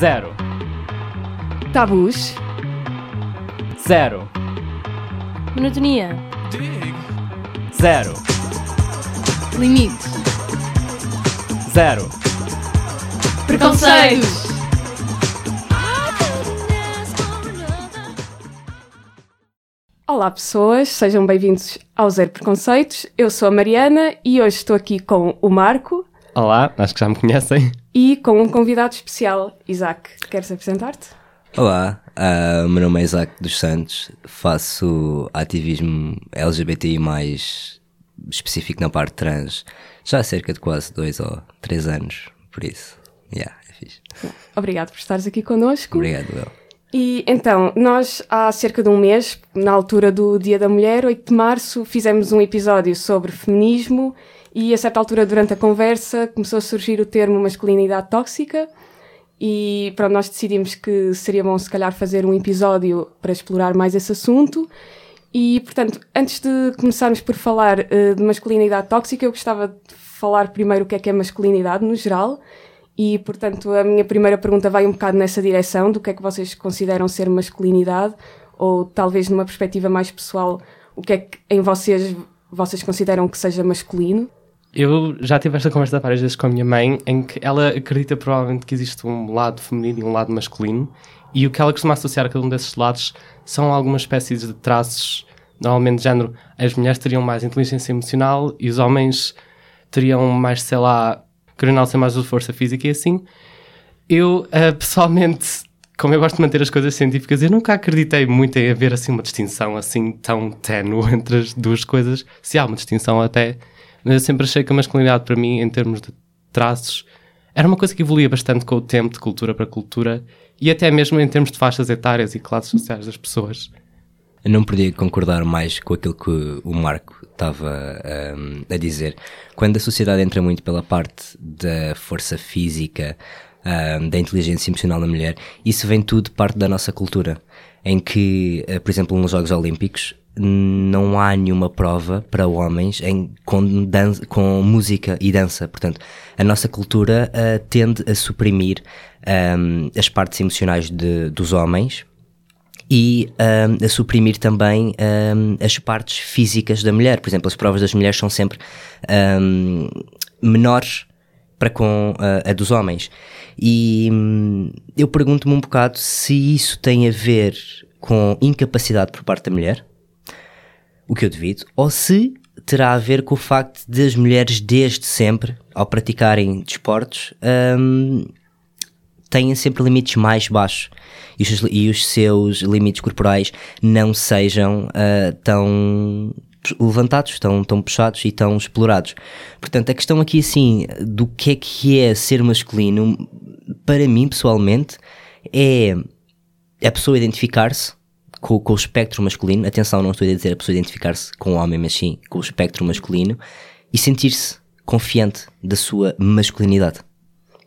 Zero. Tabus. Zero. Monotonia. Zero. Limites. Zero. Preconceitos. Olá pessoas, sejam bem-vindos ao Zero Preconceitos. Eu sou a Mariana e hoje estou aqui com o Marco Olá, acho que já me conhecem. E com um convidado especial, Isaac. Queres apresentar-te? Olá, o meu nome é Isaac dos Santos, faço ativismo LGBTI, específico na parte trans, já há cerca de quase dois ou três anos, por isso, yeah, é fixe. Obrigado por estares aqui connosco. Obrigado, El. E então, nós há cerca de um mês, na altura do Dia da Mulher, 8 de março, fizemos um episódio sobre feminismo e a certa altura durante a conversa começou a surgir o termo masculinidade tóxica e pronto, nós decidimos que seria bom se calhar fazer um episódio para explorar mais esse assunto e portanto, antes de começarmos por falar eh, de masculinidade tóxica, eu gostava de falar primeiro o que é que é masculinidade no geral e, portanto, a minha primeira pergunta vai um bocado nessa direção, do que é que vocês consideram ser masculinidade, ou talvez numa perspectiva mais pessoal, o que é que em vocês vocês consideram que seja masculino? Eu já tive esta conversa várias vezes com a minha mãe, em que ela acredita provavelmente que existe um lado feminino e um lado masculino, e o que ela costuma associar a cada um desses lados são algumas espécies de traços, normalmente de género, as mulheres teriam mais inteligência emocional e os homens teriam mais, sei lá, queriam ser mais de força física e assim. Eu, eh, pessoalmente, como eu gosto de manter as coisas científicas, eu nunca acreditei muito em haver assim uma distinção assim tão ténue entre as duas coisas. Se há uma distinção até, mas eu sempre achei que a masculinidade para mim, em termos de traços, era uma coisa que evoluía bastante com o tempo, de cultura para cultura, e até mesmo em termos de faixas etárias e classes sociais das pessoas. Eu não podia concordar mais com aquilo que o Marco estava ahm, a dizer. Quando a sociedade entra muito pela parte da força física, ahm, da inteligência emocional da mulher, isso vem tudo parte da nossa cultura. Em que, eh, por exemplo, nos Jogos Olímpicos, não há nenhuma prova para homens em, com, dan- com música e dança. Portanto, a nossa cultura ah, tende a suprimir ahm, as partes emocionais de- dos homens e ahm, a suprimir também ahm, as partes físicas da mulher. Por exemplo, as provas das mulheres são sempre menores para com ah, a dos homens. E hum, eu pergunto-me um bocado se isso tem a ver com incapacidade por parte da mulher, o que eu devido, ou se terá a ver com o facto de as mulheres desde sempre, ao praticarem desportos, hum, têm sempre limites mais baixos e os, seus- e os seus limites corporais não sejam ah, tão levantados, tão, tão puxados e tão explorados. Portanto, a questão aqui assim do que é que é ser masculino, para mim pessoalmente, é a pessoa identificar-se com, com o espectro masculino. Atenção, não estou a dizer a pessoa identificar-se com o homem, mas sim com o espectro masculino e sentir-se confiante da sua masculinidade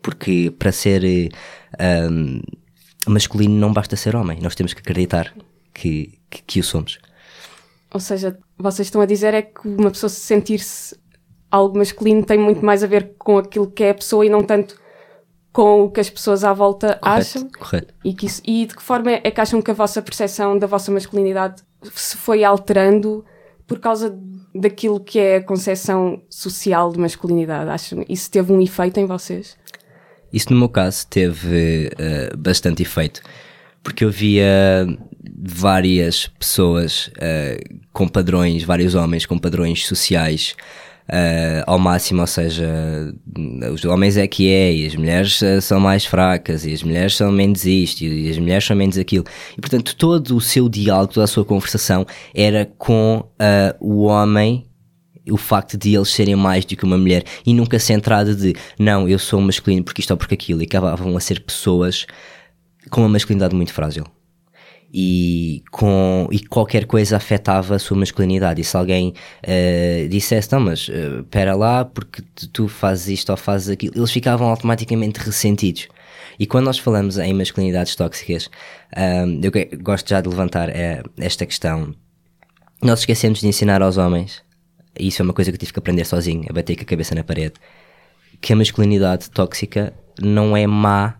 porque para ser eh, ahm, masculino não basta ser homem, nós temos que acreditar que, que, que o somos. Ou seja, vocês estão a dizer é que uma pessoa se sentir-se algo masculino tem muito mais a ver com aquilo que é a pessoa e não tanto com o que as pessoas à volta acham. Correto. E, que isso- e de que forma é que acham que a vossa percepção da vossa masculinidade se foi alterando por causa daquilo que é a concepção social de masculinidade? Acham isso teve um efeito em vocês? Isso no meu caso teve eh, bastante efeito, porque eu via várias pessoas eh, com padrões, vários homens com padrões sociais eh, ao máximo, ou seja, os homens é que é, e as mulheres eh, são mais fracas, e as mulheres são menos isto, e as mulheres são menos aquilo. E portanto, todo o seu diálogo, toda a sua conversação era com eh, o homem o facto de eles serem mais do que uma mulher e nunca centrada de não, eu sou masculino porque isto ou porque aquilo e acabavam a ser pessoas com uma masculinidade muito frágil e, com, e qualquer coisa afetava a sua masculinidade. E se alguém eh, dissesse não mas eh, espera lá porque tu, fazes isto ou fazes aquilo eles ficavam automaticamente ressentidos. E quando nós falamos em masculinidades tóxicas ah, eu gosto já de levantar eh, esta questão. Nós esquecemos de ensinar aos homens, e isso é uma coisa que eu tive que aprender sozinho, a bater com a cabeça na parede, que a masculinidade tóxica não é má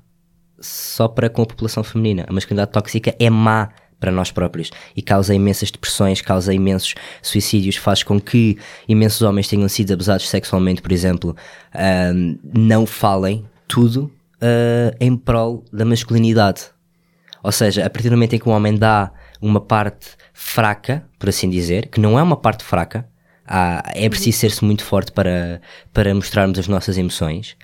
só para com a população feminina. A masculinidade tóxica é má para nós próprios e causa imensas depressões, causa imensos suicídios, faz com que imensos homens tenham sido abusados sexualmente, por exemplo, uh, não falem tudo uh, em prol da masculinidade. Ou seja, a partir do momento em que um homem dá uma parte fraca, por assim dizer, que não é uma parte fraca, há, é preciso ser-se muito forte para, para mostrarmos as nossas emoções.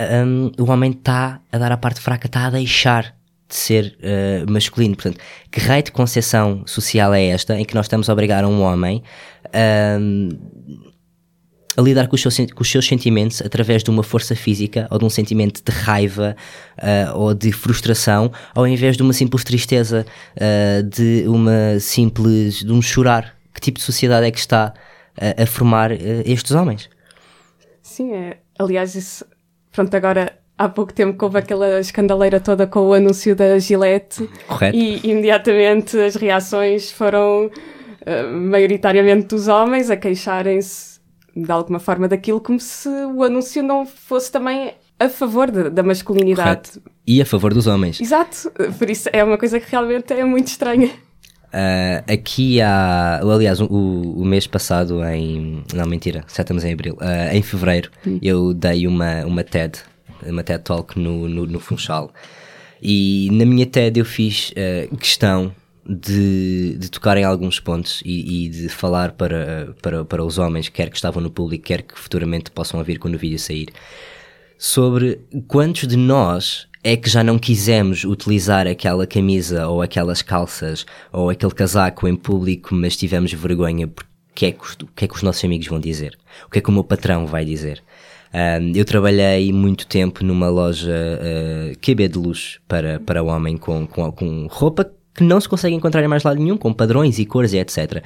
Um, o homem está a dar a parte fraca, está a deixar de ser uh, masculino. Portanto, que raio de concepção social é esta em que nós estamos a obrigar um homem um, a lidar com os, seus, com os, seus, sentimentos através de uma força física ou de um sentimento de raiva uh, ou de frustração, ao invés de uma simples tristeza, uh, de uma simples de um chorar. Que tipo de sociedade é que está a formar estes homens? Sim, é. Aliás, isso, pronto, agora há pouco tempo houve aquela escandaleira toda com o anúncio da Gillette Correto. e imediatamente as reações foram uh, maioritariamente dos homens a queixarem-se de alguma forma daquilo como se o anúncio não fosse também a favor de, da masculinidade. Correto. E a favor dos homens. Exato, por isso é uma coisa que realmente é muito estranha. Uh, aqui há, aliás, o, o, mês passado, em. Não, mentira, já estamos em abril. Uh, em fevereiro, hum. eu dei uma, uma TED uma TED Talk no, no, no Funchal. E na minha TED eu fiz uh, questão de, de, tocar em alguns pontos e, e, de falar para, para, para os homens, quer que estavam no público, quer que futuramente possam ouvir quando o vídeo sair, sobre quantos de nós é que já não quisemos utilizar aquela camisa ou aquelas calças ou aquele casaco em público, mas tivemos vergonha porque é que, o que é que os nossos amigos vão dizer? O que é que o meu patrão vai dizer? Um, eu trabalhei muito tempo numa loja uh, QB de luxo para, para homem com, com, com roupa que não se consegue encontrar em mais lado nenhum, com padrões e cores e etc.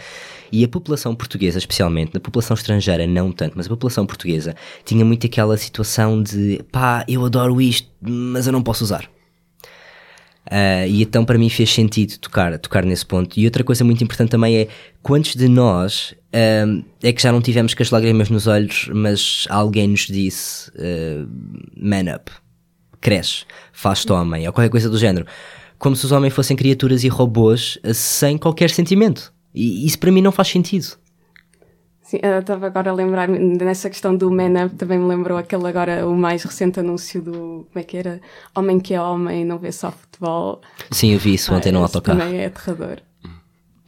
E a população portuguesa, especialmente, na população estrangeira não tanto, mas a população portuguesa tinha muito aquela situação de pá, eu adoro isto, mas eu não posso usar. Uh, e então para mim fez sentido tocar, tocar nesse ponto. E outra coisa muito importante também é quantos de nós uh, é que já não tivemos com as lágrimas nos olhos, mas alguém nos disse uh, man up, cresce, faz-te homem, ou qualquer coisa do género. Como se os homens fossem criaturas e robôs sem qualquer sentimento. E isso para mim não faz sentido. Sim, eu estava agora a lembrar nessa questão do Man Up, também me lembrou aquele agora, o mais recente anúncio do, como é que era? Homem que é homem, não vê só futebol. Sim, eu vi isso ontem ah, no autocarro. também é aterrador.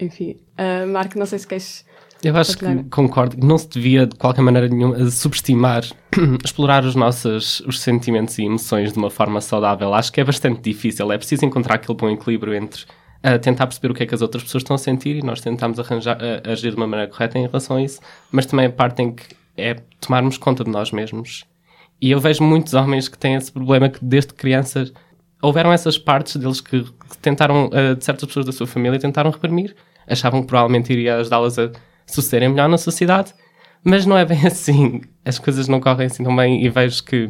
Enfim, uh, Marco, não sei se queres... Eu acho que concordo, não se devia de qualquer maneira nenhuma subestimar, explorar os nossos os sentimentos e emoções de uma forma saudável. Acho que é bastante difícil, é preciso encontrar aquele bom equilíbrio entre a tentar perceber o que é que as outras pessoas estão a sentir e nós tentamos arranjar, a, agir de uma maneira correta em relação a isso, mas também a parte em que é tomarmos conta de nós mesmos. E eu vejo muitos homens que têm esse problema que desde crianças houveram essas partes deles que, que tentaram, uh, de certas pessoas da sua família, tentaram reprimir. Achavam que provavelmente iria ajudá-las a sucederem melhor na sociedade, mas não é bem assim. As coisas não correm assim tão bem e vejo que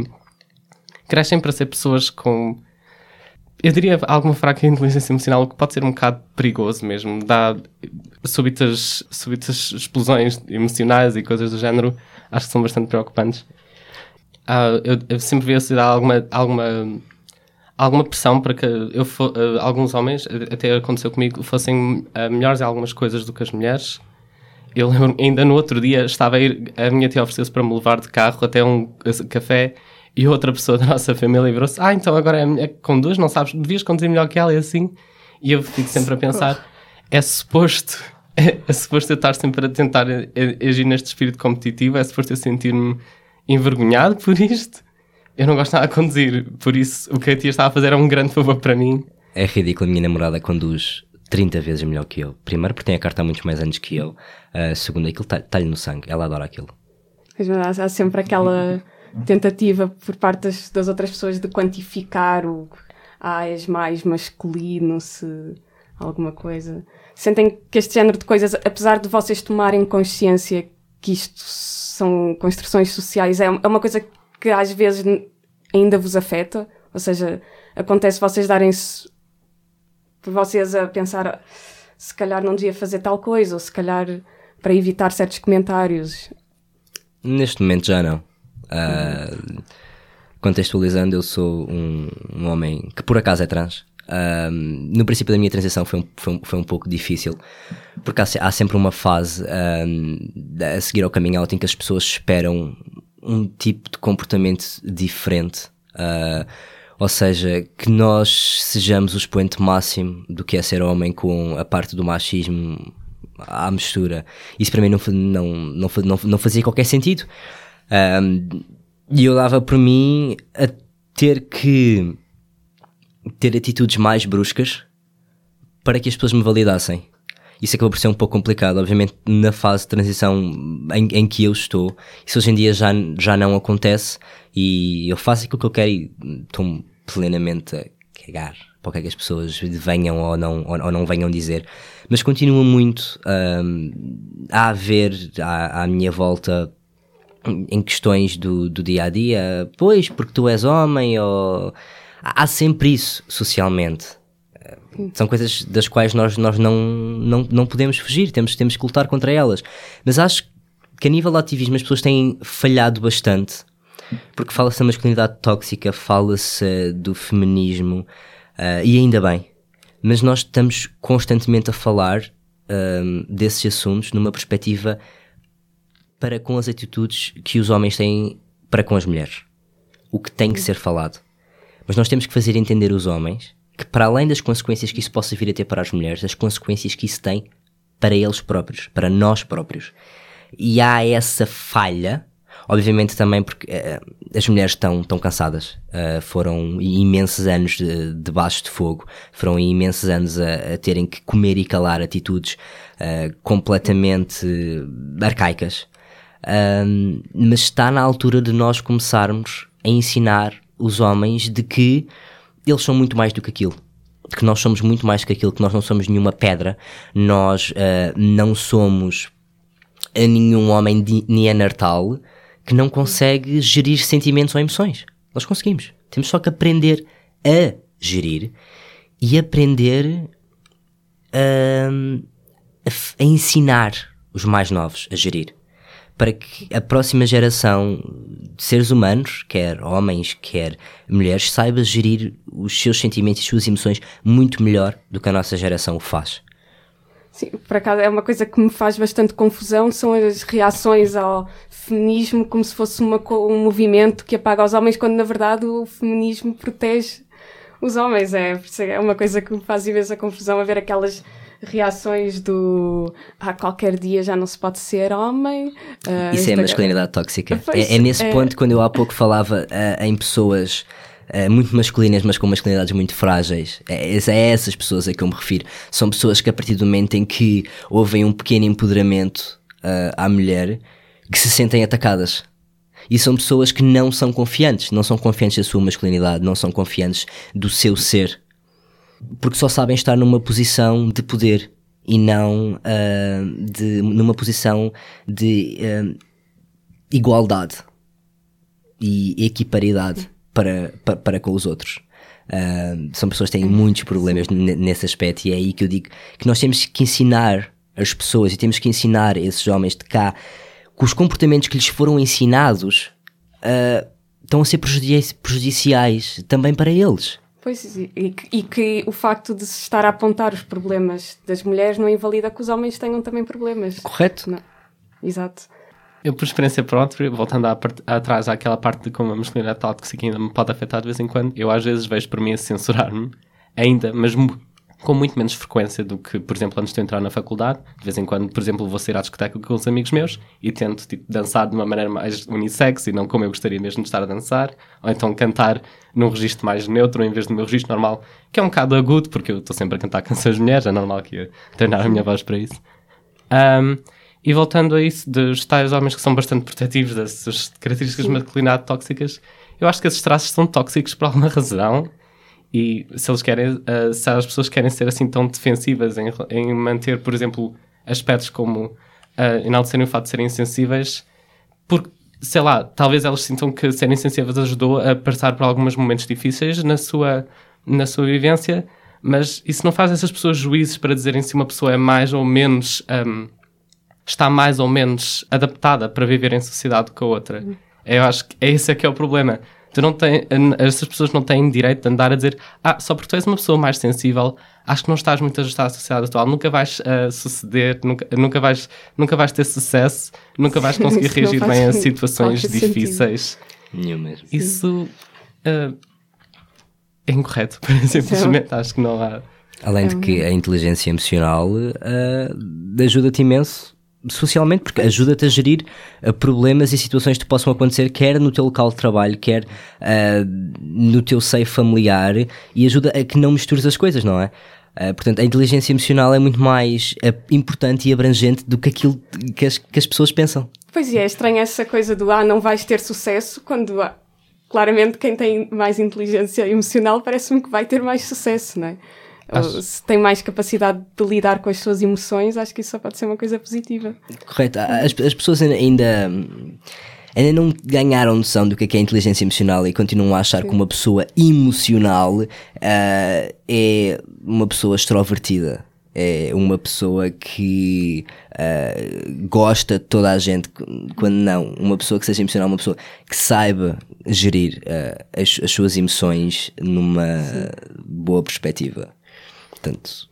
crescem para ser pessoas com eu diria alguma fraca inteligência emocional, o que pode ser um bocado perigoso mesmo. Dá súbitas, súbitas explosões emocionais e coisas do género, acho que são bastante preocupantes. Uh, eu, eu, sempre vi a sociedade alguma, alguma, alguma pressão para que eu for, uh, alguns homens, até aconteceu comigo, fossem uh, melhores em algumas coisas do que as mulheres. Eu lembro, ainda no outro dia, estava a ir, a minha tia ofereceu-se para me levar de carro até um café e outra pessoa da nossa família virou-se: Ah, então agora é, é conduz, não sabes, devias conduzir melhor que ela e assim. E eu fico sempre a pensar: é suposto, é, é suposto eu estar sempre a tentar agir neste espírito competitivo, é suposto eu sentir-me envergonhado por isto. Eu não gosto nada de conduzir, por isso o que a tia estava a fazer é um grande favor para mim. É ridículo, a minha namorada conduz 30 vezes melhor que eu. Primeiro, porque tem a carta há muitos mais anos que eu. Uh, segundo, aquilo está-lhe no sangue. Ela adora aquilo. Mas há sempre aquela tentativa por parte das, das outras pessoas de quantificar o ah, és mais masculino, se alguma coisa. Sentem que este género de coisas, apesar de vocês tomarem consciência que isto são construções sociais, é, é uma coisa que às vezes ainda vos afeta? Ou seja, acontece vocês darem-se vocês a pensar se calhar não devia fazer tal coisa, ou se calhar para evitar certos comentários. Neste momento já não. Uh, contextualizando, eu sou um, um homem que por acaso é trans. Um, no princípio da minha transição foi um, foi um, foi um pouco difícil, porque há, há sempre uma fase um, a seguir ao coming out em que as pessoas esperam um tipo de comportamento diferente. Uh, ou seja, que nós sejamos o expoente máximo do que é ser homem com a parte do machismo à mistura. Isso para mim não, não, não, não, não fazia qualquer sentido. Um, e eu dava por mim a ter que ter atitudes mais bruscas para que as pessoas me validassem. Isso acabou por ser um pouco complicado, obviamente, na fase de transição em, em que eu estou. Isso hoje em dia já, já não acontece e eu faço aquilo que eu quero e estou plenamente a cagar para o que é que as pessoas venham ou não, ou, ou não venham dizer. Mas continua muito um, a haver à, à minha volta em questões do, do dia a dia, pois, porque tu és homem, ou. Há sempre isso socialmente. São coisas das quais nós, nós não, não, não podemos fugir, temos, temos que lutar contra elas. Mas acho que a nível de ativismo as pessoas têm falhado bastante, porque fala-se da masculinidade tóxica, fala-se do feminismo, uh, e ainda bem. Mas nós estamos constantemente a falar uh, desses assuntos numa perspectiva para com as atitudes que os homens têm para com as mulheres. O que tem que ser falado. Mas nós temos que fazer entender os homens que, para além das consequências que isso possa vir a ter para as mulheres, as consequências que isso tem para eles próprios, para nós próprios. E há essa falha, obviamente também porque uh, as mulheres estão, estão cansadas. Uh, foram imensos anos de, debaixo de fogo, foram imensos anos a, a terem que comer e calar atitudes uh, completamente arcaicas. Mas está na altura de nós começarmos a ensinar os homens de que eles são muito mais do que aquilo. Que nós somos muito mais do que aquilo, que nós não somos nenhuma pedra, nós uh, não somos nenhum homem neandertal que não consegue gerir sentimentos ou emoções. Nós conseguimos. Temos só que aprender a gerir e aprender a, a, a ensinar os mais novos a gerir para que a próxima geração de seres humanos, quer homens, quer mulheres, saiba gerir os seus sentimentos e as suas emoções muito melhor do que a nossa geração o faz. Sim, por acaso é uma coisa que me faz bastante confusão, são as reações ao feminismo como se fosse uma, um movimento que apaga os homens, quando na verdade o feminismo protege os homens. É, é uma coisa que me faz imensa confusão a ver aquelas reações do ah, qualquer dia já não se pode ser homem. Uh, Isso é a masculinidade tóxica. É, é, nesse é... ponto quando eu há pouco falava uh, em pessoas uh, muito masculinas, mas com masculinidades muito frágeis. É, é essas pessoas a que eu me refiro. São pessoas que a partir do momento em que ouvem um pequeno empoderamento à mulher, que se sentem atacadas. E são pessoas que não são confiantes, não são confiantes da sua masculinidade, não são confiantes do seu ser porque só sabem estar numa posição de poder e não uh, de, numa posição de uh, igualdade e equiparidade para, para, para com os outros. Uh, são pessoas que têm muitos problemas nesse aspecto e é aí que eu digo que nós temos que ensinar as pessoas e temos que ensinar esses homens de cá que os comportamentos que lhes foram ensinados estão a ser prejudiciais também para eles. Pois, e, e, que o facto de se estar a apontar os problemas das mulheres não invalida que os homens tenham também problemas. Correto. Não. Exato. Eu, por experiência própria, voltando à part, atrás àquela parte de como a masculinidade tóxica ainda me pode afetar de vez em quando, eu às vezes vejo por mim a censurar-me, ainda, mas com muito menos frequência do que, por exemplo, antes de entrar na faculdade. De vez em quando, por exemplo, vou sair à discoteca com os amigos meus e tento tipo, dançar de uma maneira mais unissex e não como eu gostaria mesmo de estar a dançar, ou então cantar num registro mais neutro em vez do meu registro normal, que é um bocado agudo, porque eu estou sempre a cantar canções de mulheres, é normal que eu treinar a minha voz para isso. Um, e voltando a isso, dos tais homens que são bastante protetivos dessas características de masculinidade tóxicas, eu acho que esses traços são tóxicos por alguma razão e se eles querem, uh, se as pessoas querem ser assim tão defensivas em, em manter, por exemplo, aspectos como uh, enaltecerem o fato de serem insensíveis, porque, sei lá, talvez elas sintam que serem sensíveis ajudou a passar por alguns momentos difíceis na sua, na sua vivência, mas isso não faz essas pessoas juízes para dizerem se uma pessoa é mais ou menos. Um, está mais ou menos adaptada para viver em sociedade com a outra. Eu acho que esse é que é o problema Tu não tem, essas pessoas não têm direito de andar a dizer ah, só porque tu és uma pessoa mais sensível, acho que não estás muito ajustado à sociedade atual, nunca vais uh, suceder, nunca, nunca, vais, nunca vais ter sucesso, nunca vais conseguir reagir bem a situações difíceis. Nenhum mesmo. Isso uh, é incorreto, simplesmente acho que não há. Além de que a inteligência emocional uh, ajuda-te imenso socialmente, porque ajuda-te a gerir uh, problemas e situações que possam acontecer, quer no teu local de trabalho, quer uh, no teu seio familiar, e ajuda a que não mistures as coisas, não é? Uh, portanto, a inteligência emocional é muito mais importante e abrangente do que aquilo que as, que as pessoas pensam. Pois é, é estranho essa coisa do ah, não vais ter sucesso, quando ah, claramente quem tem mais inteligência emocional parece-me que vai ter mais sucesso, não é? Acho... se tem mais capacidade de lidar com as suas emoções, acho que isso só pode ser uma coisa positiva. Correto. As, as pessoas ainda ainda não ganharam noção do que é, que é inteligência emocional e continuam a achar Sim. que uma pessoa emocional uh, é uma pessoa extrovertida. É uma pessoa que uh, gosta de toda a gente, quando não. Uma pessoa que seja emocional, uma pessoa que saiba gerir uh, as, as, suas emoções numa Sim. boa perspectiva. Portanto,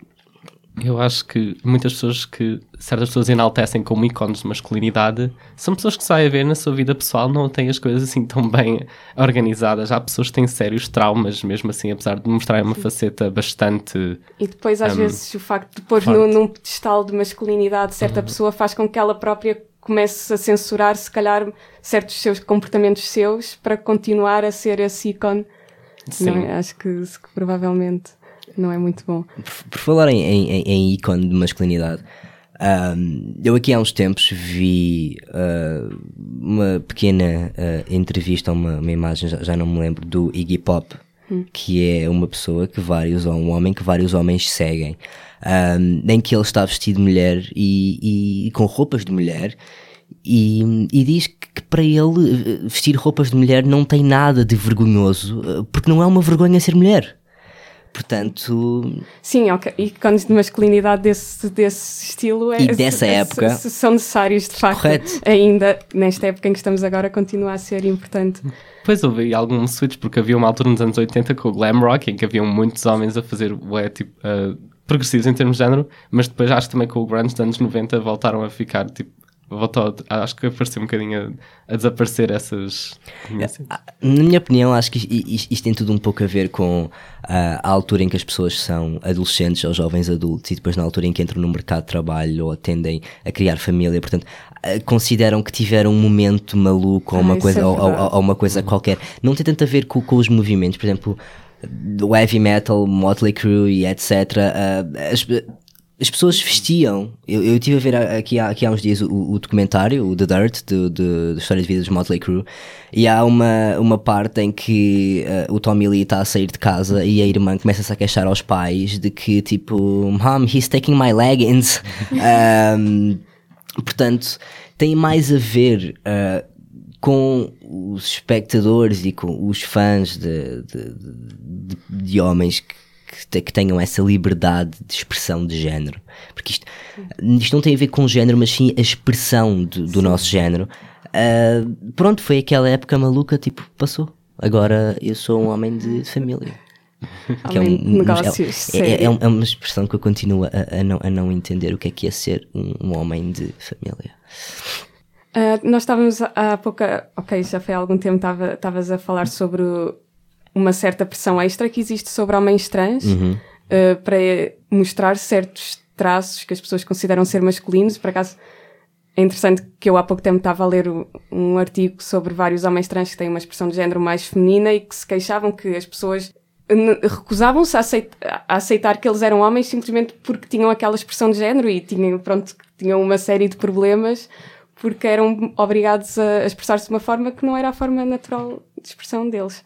eu acho que muitas pessoas que certas pessoas enaltecem como ícones de masculinidade são pessoas que saem a ver na sua vida pessoal não têm as coisas assim tão bem organizadas. Há pessoas que têm sérios traumas, mesmo assim, apesar de mostrarem uma faceta bastante. E depois, às um, vezes, o facto de pôr no, num pedestal de masculinidade certa uhum. pessoa faz com que ela própria comece a censurar, se calhar, certos seus comportamentos seus para continuar a ser esse ícone. Sim. Não, é? acho que, que provavelmente não é muito bom. Por, por falar em, em, em, ícone de masculinidade, um, eu aqui há uns tempos vi uh, uma pequena uh, entrevista, uma, uma imagem, já, já, não me lembro, do Iggy Pop, hum. que é uma pessoa que vários, um homem que vários homens seguem, um, em que ele está vestido de mulher e, e, e com roupas de mulher. E, e, diz que para ele vestir roupas de mulher não tem nada de vergonhoso, porque não é uma vergonha ser mulher. Portanto. Sim, ok. Ícones de masculinidade desse, desse estilo é, e dessa é, época são necessários, de facto. Correto. Ainda nesta época em que estamos agora, continua a ser importante. Pois houve algum switch, porque havia uma altura nos anos 80 com o glam rock, em que haviam muitos homens a fazer ué, tipo, uh, progressivos em termos de género, mas depois acho também que o grunge dos anos 90 voltaram a ficar tipo voltou, acho que apareceu um bocadinho a, a desaparecer essas. Ah, na minha opinião, acho que isto, isto, tem tudo um pouco a ver com a, a altura em que as pessoas são adolescentes ou jovens adultos e depois na altura em que entram no mercado de trabalho ou tendem a criar família, portanto ah, consideram que tiveram um momento maluco ou uma, coisa, é ou, ou, ou, uma coisa qualquer. Não tem tanto a ver com, com os movimentos, por exemplo, do heavy metal, Motley Crue e etc. Uh, as, as pessoas vestiam. Eu, eu estive a ver aqui, aqui há uns dias o, o documentário, o The Dirt, do, do, da história de vida dos Motley Crue, e há uma, uma parte em que uh, o Tommy Lee está a sair de casa e a irmã começa-se a queixar aos pais de que, tipo, Mom, he's taking my leggings. um, portanto, tem mais a ver. Uh, com os espectadores e com os fãs de, de, de, de homens que que, que, tenham essa liberdade de expressão de género. Porque isto, isto não tem a ver com género, mas sim a expressão do, do nosso género. Uh, pronto, foi aquela época maluca, tipo, passou. Agora eu sou um homem de família. que é, um, negócios, é, é, é, é, uma expressão que eu continuo a, a, não, a não entender o que é que é ser um, um homem de família. Uh, nós estávamos há pouco, ok, já foi há algum tempo, estavas a falar sobre uma certa pressão extra que existe sobre homens trans uhum. uh, para mostrar certos traços que as pessoas consideram ser masculinos. Por acaso, é interessante que eu há pouco tempo estava a ler um artigo sobre vários homens trans que têm uma expressão de género mais feminina e que se queixavam que as pessoas recusavam-se a, aceitar, a aceitar que eles eram homens simplesmente porque tinham aquela expressão de género e tinham, pronto, tinham uma série de problemas porque eram obrigados a expressar-se de uma forma que não era a forma natural de expressão deles.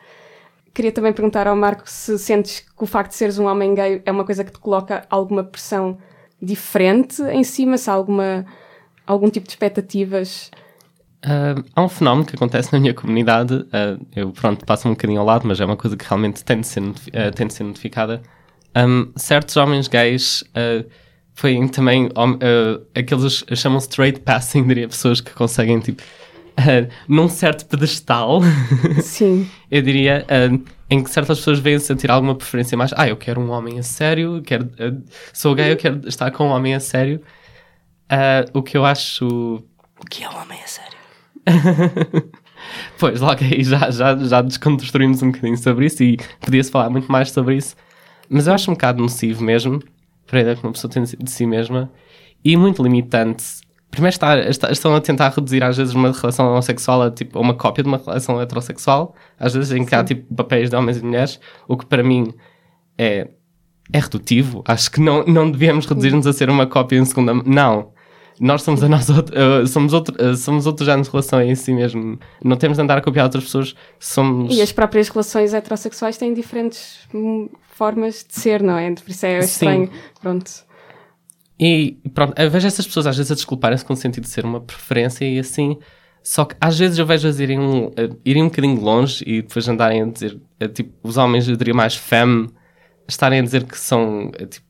Queria também perguntar ao Marco se sentes que o facto de seres um homem gay é uma coisa que te coloca alguma pressão diferente em cima, se há alguma, algum tipo de expectativas. Uh, há um fenómeno que acontece na minha comunidade, uh, eu pronto, passo um bocadinho ao lado, mas é uma coisa que realmente tem de ser, uh, tem de ser notificada. Um, certos homens gays foi também aqueles chamam straight passing, diria, pessoas que conseguem tipo uh, num certo pedestal, Sim. eu diria, uh, em que certas pessoas vêm sentir alguma preferência mais. Ah, eu quero um homem a sério, quero, uh, sou gay, eu quero estar com um homem a sério. O que eu acho. O que é um homem a sério? pois, logo aí já, já, já desconstruímos um bocadinho sobre isso e podia-se falar muito mais sobre isso. Mas eu acho um bocado nocivo mesmo, para a ideia que uma pessoa tem de si mesma, e muito limitante. Primeiro está, está, estão a tentar reduzir às vezes uma relação homossexual a, tipo, a uma cópia de uma relação heterossexual, às vezes em que há tipo papéis de homens e mulheres, o que para mim é, é redutivo. Acho que não, não devíamos reduzir-nos a ser uma cópia em segunda mão. Não. Nós somos a nossa uh, somos outro uh, somos outro género de relação em si mesmo. Não temos de andar a copiar outras pessoas somos e as próprias relações heterossexuais têm diferentes hum, formas de ser não é? Por isso é estranho. Sim. pronto e pronto eu vejo essas pessoas às vezes a desculparem-se com o sentido de ser uma preferência e assim só que às vezes eu vejo-as irem um, uh, irem um bocadinho longe e depois andarem a dizer tipo os homens eu diria mais femme estarem a dizer que são tipo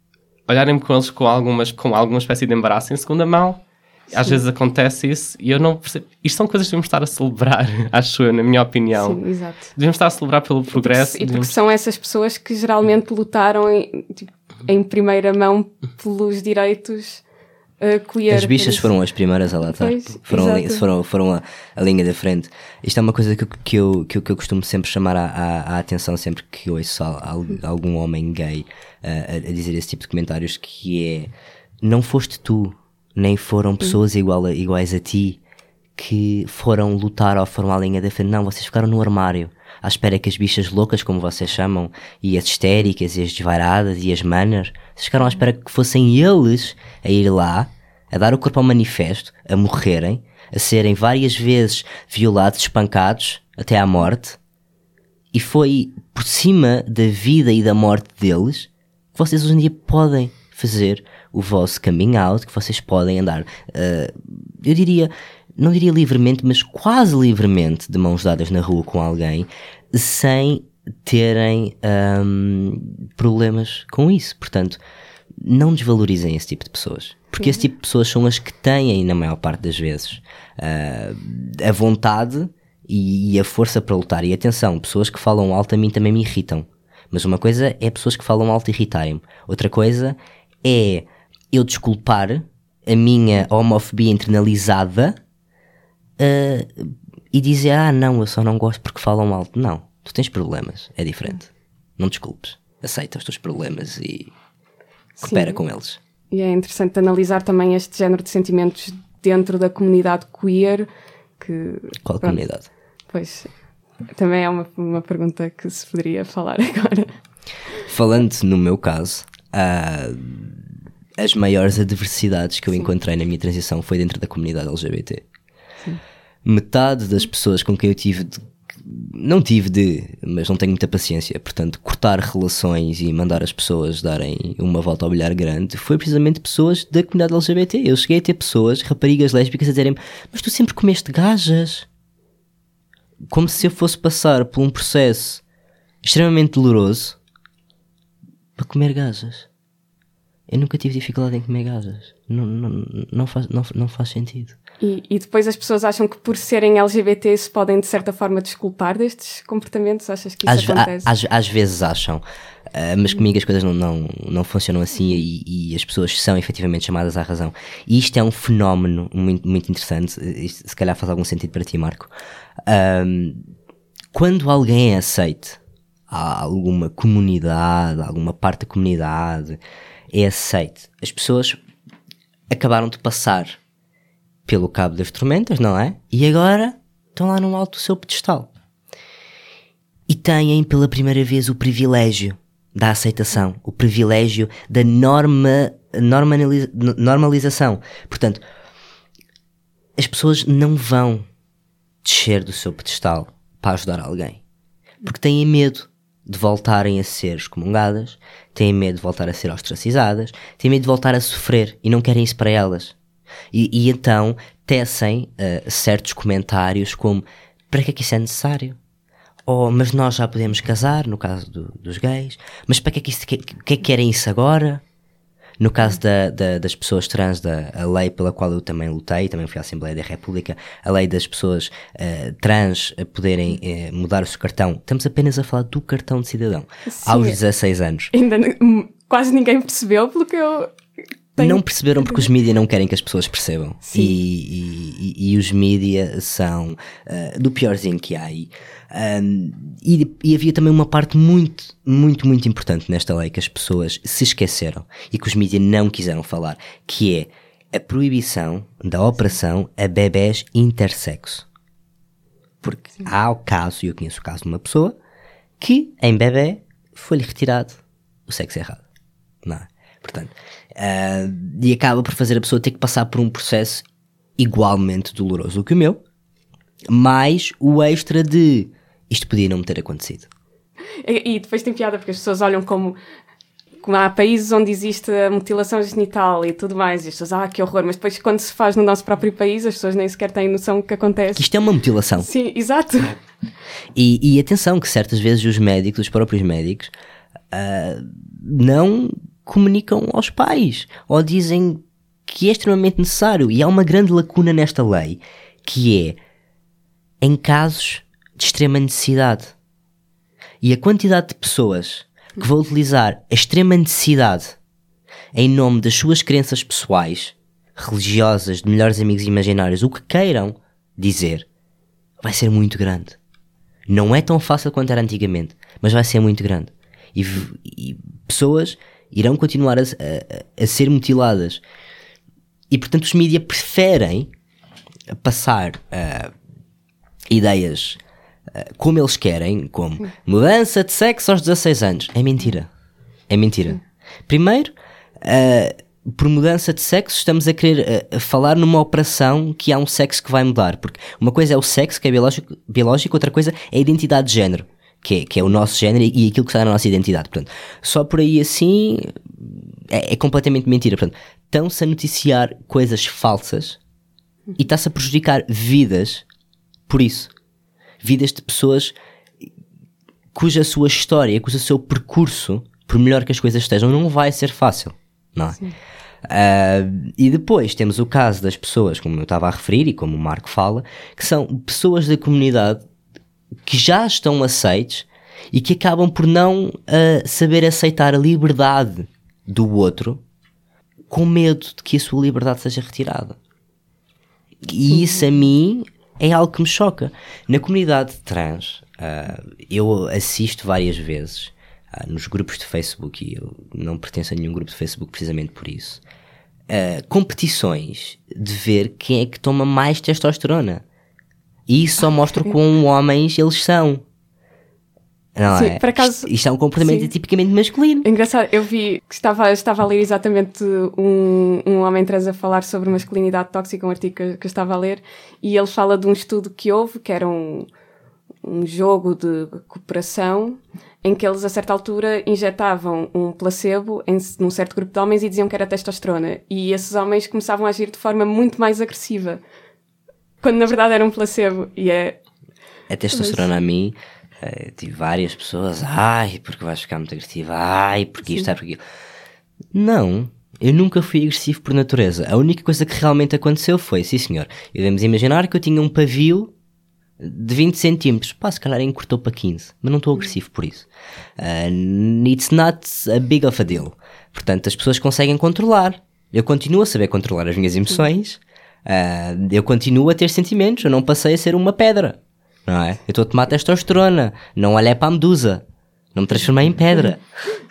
olharem-me com eles com, algumas, com alguma espécie de embaraço em segunda mão. Sim. Às vezes acontece isso e eu não percebo. Isto são coisas que devemos estar a celebrar, acho eu, na minha opinião. Sim, exato. Devemos estar a celebrar pelo progresso. E porque, devemos... são essas pessoas que geralmente lutaram em, tipo, em primeira mão pelos direitos uh, queer. As bichas foram as primeiras a latar. Pois, foram, a, foram, foram a, a, linha da frente. Isto é uma coisa que, que, eu, que, eu, que eu costumo sempre chamar a, a, a atenção sempre que ouço algum homem gay uh, a, dizer esse tipo de comentários que é não foste tu, nem foram pessoas igual iguais a ti que foram lutar ou foram à linha da frente. Não, vocês ficaram no armário à espera que as bichas loucas, como vocês chamam, e as histéricas, e as desvaradas, e as manas, ficaram à espera que fossem eles a ir lá, a dar o corpo ao manifesto, a morrerem, a serem várias vezes violados, espancados, até à morte, e foi por cima da vida e da morte deles que vocês hoje em dia podem fazer o vosso coming out, que vocês podem andar, uh, eu diria, não diria livremente, mas quase livremente de mãos dadas na rua com alguém, sem terem um, problemas com isso. Portanto, não desvalorizem esse tipo de pessoas. Porque esse tipo de pessoas são as que têm, na maior parte das vezes, uh, a vontade e, e, a força para lutar. E atenção, pessoas que falam alto a mim também me irritam. Mas uma coisa é pessoas que falam alto irritarem-me. Outra coisa é eu desculpar a minha homofobia internalizada uh, e dizer, ah, não, eu só não gosto porque falam alto. Não, tu tens problemas, é diferente. Não desculpes. Aceita os teus problemas e coopera Sim. com eles. E é interessante analisar também este género de sentimentos dentro da comunidade queer. Que, Qual pronto, comunidade? Pois, também é uma, uma pergunta que se poderia falar agora. Falando no meu caso, uh, as maiores adversidades que eu Sim. encontrei na minha transição foi dentro da comunidade LGBT. Sim. Metade das pessoas com quem eu tive de não tive de, mas não tenho muita paciência, portanto, cortar relações e mandar as pessoas darem uma volta ao bilhar grande foi precisamente pessoas da comunidade LGBT. Eu cheguei a ter pessoas, raparigas lésbicas, a dizerem Mas tu sempre comeste gajas? Como se eu fosse passar por um processo extremamente doloroso para comer gajas. Eu nunca tive dificuldade em comer gajas. Não, não, não, faz, não, não faz sentido. E, e, depois as pessoas acham que por serem LGBT se podem de certa forma desculpar destes comportamentos? Achas que isso às, acontece? Às, às vezes acham, uh, mas comigo as coisas não, não, não funcionam assim e, e, as pessoas são efetivamente chamadas à razão. E isto é um fenómeno muito, muito interessante, isto, se calhar faz algum sentido para ti, Marco. Um, quando alguém é aceite, alguma comunidade, alguma parte da comunidade é aceite, as pessoas acabaram de passar pelo cabo das tormentas, não é? E agora estão lá no alto do seu pedestal. E têm pela primeira vez o privilégio da aceitação, o privilégio da norma, normaliza, normalização. Portanto, as pessoas não vão descer do seu pedestal para ajudar alguém. Porque têm medo de voltarem a ser excomungadas, têm medo de voltar a ser ostracizadas, têm medo de voltar a sofrer e não querem isso para elas. E, e então tecem uh, certos comentários como para que é que isso é necessário? Ou, mas nós já podemos casar, no caso do, dos gays, mas para que é que, isso, que, que, é que querem isso agora? No caso da, da- das pessoas trans, da, a lei pela qual eu também lutei, também fui à Assembleia da República, a lei das pessoas eh, trans a poderem eh, mudar o seu cartão, estamos apenas a falar do cartão de cidadão, aos 16 anos. Ainda hum, quase ninguém percebeu, pelo que eu. Tenho- Não perceberam porque os mídias não querem que as pessoas percebam. Sim. E, e- e- os mídias são ah, do piorzinho que há aí. Ahm, e, e havia também uma parte muito, muito, muito importante nesta lei que as pessoas se esqueceram e que os mídias não quiseram falar, que é a proibição da operação a bebés intersexo. Porque há o caso, e eu conheço o caso de uma pessoa, que em bebê foi-lhe retirado o sexo errado. Não é? Portanto, ah, e acaba por fazer a pessoa ter que passar por um processo igualmente doloroso do que o meu, mais o extra de isto podia não me ter acontecido. E, e depois tem piada porque as pessoas olham como. Há países onde existe a mutilação genital e tudo mais, e as pessoas, ah, que horror, mas depois quando se faz no nosso próprio país, as pessoas nem sequer têm noção do que Que acontece. isto é uma mutilação. Sim, exato. E, e atenção, que certas vezes os médicos, os próprios médicos, ah, não comunicam aos pais ou dizem que é extremamente necessário. E há uma grande lacuna nesta lei que é em casos de extrema necessidade. E a quantidade de pessoas que vão utilizar a extrema necessidade em nome das suas crenças pessoais, religiosas, de melhores amigos imaginários, o que queiram dizer, vai ser muito grande. Não é tão fácil quanto era antigamente, mas vai ser muito grande. E, e pessoas irão continuar a, a- a ser mutiladas. E portanto os mídias preferem passar ah, ideias ah, como eles querem, como mudança de sexo aos 16 anos. É mentira. É mentira. Primeiro, ah, por mudança de sexo, estamos a querer a falar numa operação que há um sexo que vai mudar. Porque uma coisa é o sexo, que é biológico, biológico outra coisa é a identidade de género. Que é, que é o nosso género e aquilo que está na nossa identidade. Portanto, só por aí assim é, é completamente mentira. Portanto, estão-se a noticiar coisas falsas e está-se a prejudicar vidas por isso. Vidas de pessoas cuja sua história, cujo seu percurso, por melhor que as coisas estejam, não vai ser fácil. Não é? Ah, e depois temos o caso das pessoas, como eu estava a referir e como o Marco fala, que são pessoas da comunidade que já estão aceites e que acabam por não ah, saber aceitar a liberdade do outro com medo de que a sua liberdade seja retirada. E isso a mim é algo que me choca. Na comunidade trans, ah, eu assisto várias vezes ah, nos grupos de Facebook, e eu não pertenço a nenhum grupo de Facebook precisamente por isso, competições de ver quem é que toma mais testosterona. E isso só mostra quão homens eles são. Não Sim, é? por acaso- Isto, é um comportamento sim. tipicamente masculino. Engraçado, eu vi que estava, estava a ler exatamente um, um homem trans a falar sobre masculinidade tóxica, um artigo que, que eu estava a ler, e ele fala de um estudo que houve, que era um, um jogo de cooperação, em que eles a certa altura injetavam um placebo em, num certo grupo de homens e diziam que era testosterona. E esses homens começavam a agir de forma muito mais agressiva, quando na verdade era um placebo. E é. A testosterona a mim, eh, tive várias pessoas, ai, porque vais ficar muito agressiva, ai, porque isto, ai, porque aquilo. Não, eu nunca fui agressivo por natureza. A única coisa que realmente aconteceu foi, sim senhor, devemos imaginar que eu tinha um pavio de 20 centímetros. Pá, se calhar encurtou para 15, mas não estou agressivo por isso. Uh, it's not a big of a deal. Portanto, as pessoas conseguem controlar. Eu continuo a saber controlar as minhas emoções. Uh, eu continuo a ter sentimentos. Eu não passei a ser uma pedra. Não é? Eu estou a tomar testosterona. Não olhei para a medusa. Não me transformei em pedra.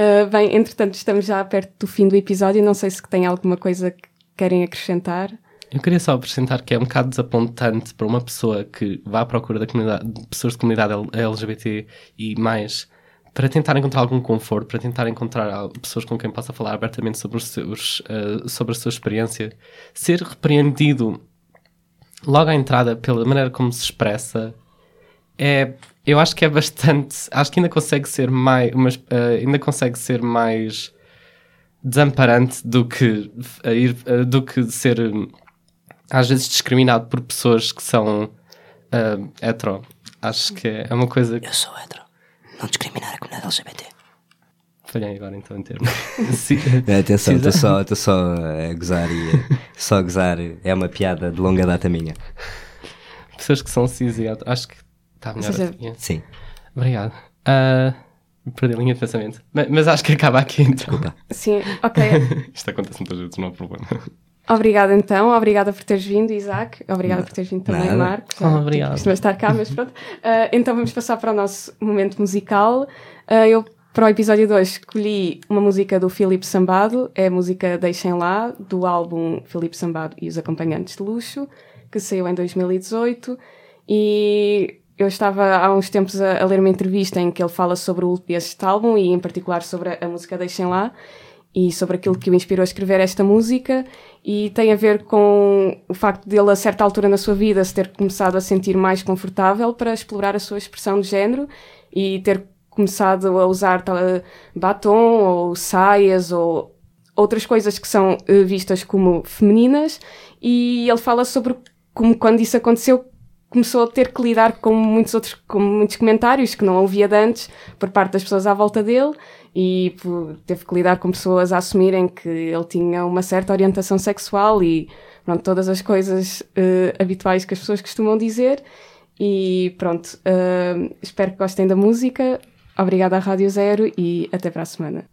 Ah, bem, entretanto, estamos já perto do fim do episódio. Não sei se tem alguma coisa que querem acrescentar. Eu queria só acrescentar que é um bocado desapontante para uma pessoa que vá à procura da comunidade, de pessoas de comunidade LGBT e mais para tentar encontrar algum conforto, para tentar encontrar pessoas com quem possa falar abertamente sobre, os seus, eh, sobre a sua experiência, ser repreendido logo à entrada pela maneira como se expressa é eu acho que é bastante acho que ainda consegue ser mais mas, eh, ainda consegue ser mais desamparante do que a ir, eh, do que ser às vezes discriminado por pessoas que são hetero. Acho que é uma coisa que Eu sou hetero. Não discriminar a comunidade LGBT. falhei agora então em termos. Sim. Atenção, estou só, tô só a gozar e só a gozar é uma piada de longa data minha. Pessoas que são cis e auto- Acho que está melhor seja, assim. é. Sim, Obrigado. Ah, perdi a linha de pensamento. Ma- Mas, acho que acaba aqui então. desculpa. Sim, ok. Isto acontece muitas vezes, não há problema. Obrigada então, obrigada por teres vindo, Isaac. Obrigada por teres vindo também, Nada. Marco. Ah, obrigado. Costuma estar cá, mas pronto. Ah, então vamos passar para o nosso momento musical. Ah, eu, para o episódio 2, escolhi uma música do Filipe Sambado, é a música Deixem Lá, do álbum Filipe Sambado e os Acompanhantes de Luxo, que saiu em 2018. E eu estava há uns tempos a, a ler uma entrevista em que ele fala sobre o este álbum e, em particular, sobre a, a música Deixem Lá e sobre aquilo que o inspirou a escrever esta música e tem a ver com o facto dele a certa altura na sua vida se ter começado a sentir mais confortável para explorar a sua expressão de género e ter começado a usar batom ou saias ou outras coisas que são eh, vistas como femininas. E ele fala sobre como quando isso aconteceu começou a ter que lidar com muitos outros com muitos comentários que não ouvia de antes por parte das pessoas à volta dele e teve que lidar com pessoas a assumirem que ele tinha uma certa orientação sexual e pronto, todas as coisas eh, habituais que as pessoas costumam dizer. E pronto, eh, espero que gostem da música. Obrigada à Rádio Zero e até para a semana